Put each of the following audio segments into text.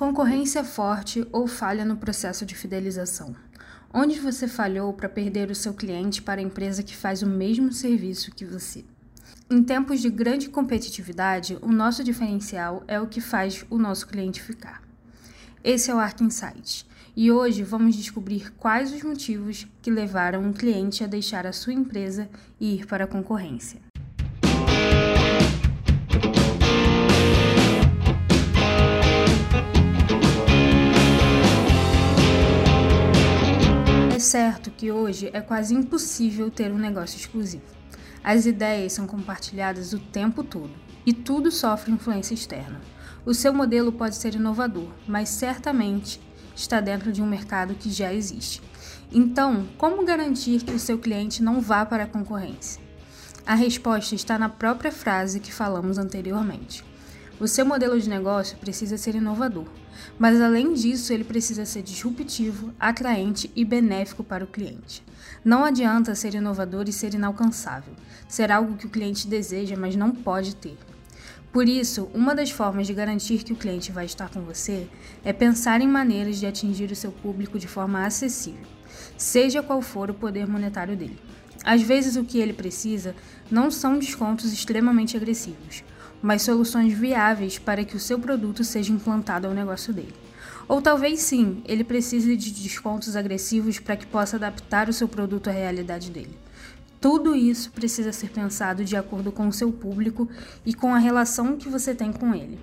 Concorrência forte ou falha no processo de fidelização. Onde você falhou para perder o seu cliente para a empresa que faz o mesmo serviço que você? Em tempos de grande competitividade, o nosso diferencial é o que faz o nosso cliente ficar. Esse é o Arc Insights e hoje vamos descobrir quais os motivos que levaram um cliente a deixar a sua empresa e ir para a concorrência. Certo que hoje é quase impossível ter um negócio exclusivo. As ideias são compartilhadas o tempo todo e tudo sofre influência externa. O seu modelo pode ser inovador, mas certamente está dentro de um mercado que já existe. Então, como garantir que o seu cliente não vá para a concorrência? A resposta está na própria frase que falamos anteriormente. O seu modelo de negócio precisa ser inovador, mas além disso, ele precisa ser disruptivo, atraente e benéfico para o cliente. Não adianta ser inovador e ser inalcançável, ser algo que o cliente deseja, mas não pode ter. Por isso, uma das formas de garantir que o cliente vai estar com você é pensar em maneiras de atingir o seu público de forma acessível, seja qual for o poder monetário dele. Às vezes, o que ele precisa não são descontos extremamente agressivos, mas soluções viáveis para que o seu produto seja implantado ao negócio dele. Ou talvez sim, ele precise de descontos agressivos para que possa adaptar o seu produto à realidade dele. Tudo isso precisa ser pensado de acordo com o seu público e com a relação que você tem com ele.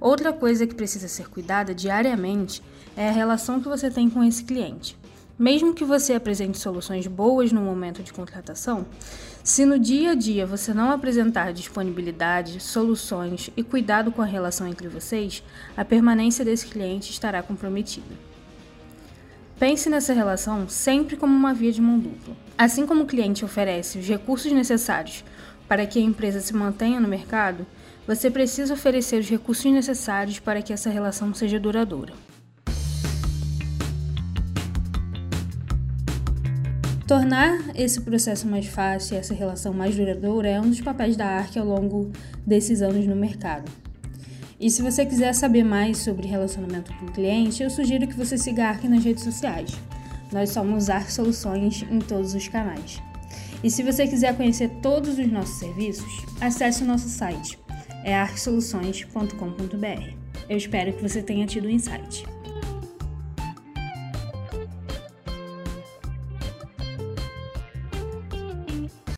Outra coisa que precisa ser cuidada diariamente é a relação que você tem com esse cliente. Mesmo que você apresente soluções boas no momento de contratação, se no dia a dia você não apresentar disponibilidade, soluções e cuidado com a relação entre vocês, a permanência desse cliente estará comprometida. Pense nessa relação sempre como uma via de mão dupla. Assim como o cliente oferece os recursos necessários para que a empresa se mantenha no mercado, você precisa oferecer os recursos necessários para que essa relação seja duradoura. Tornar esse processo mais fácil essa relação mais duradoura é um dos papéis da ARC ao longo desses anos no mercado. E se você quiser saber mais sobre relacionamento com o cliente, eu sugiro que você siga a ARC nas redes sociais. Nós somos ARC Soluções em todos os canais. E se você quiser conhecer todos os nossos serviços, acesse o nosso site, é arcsoluções.com.br. Eu espero que você tenha tido um insight.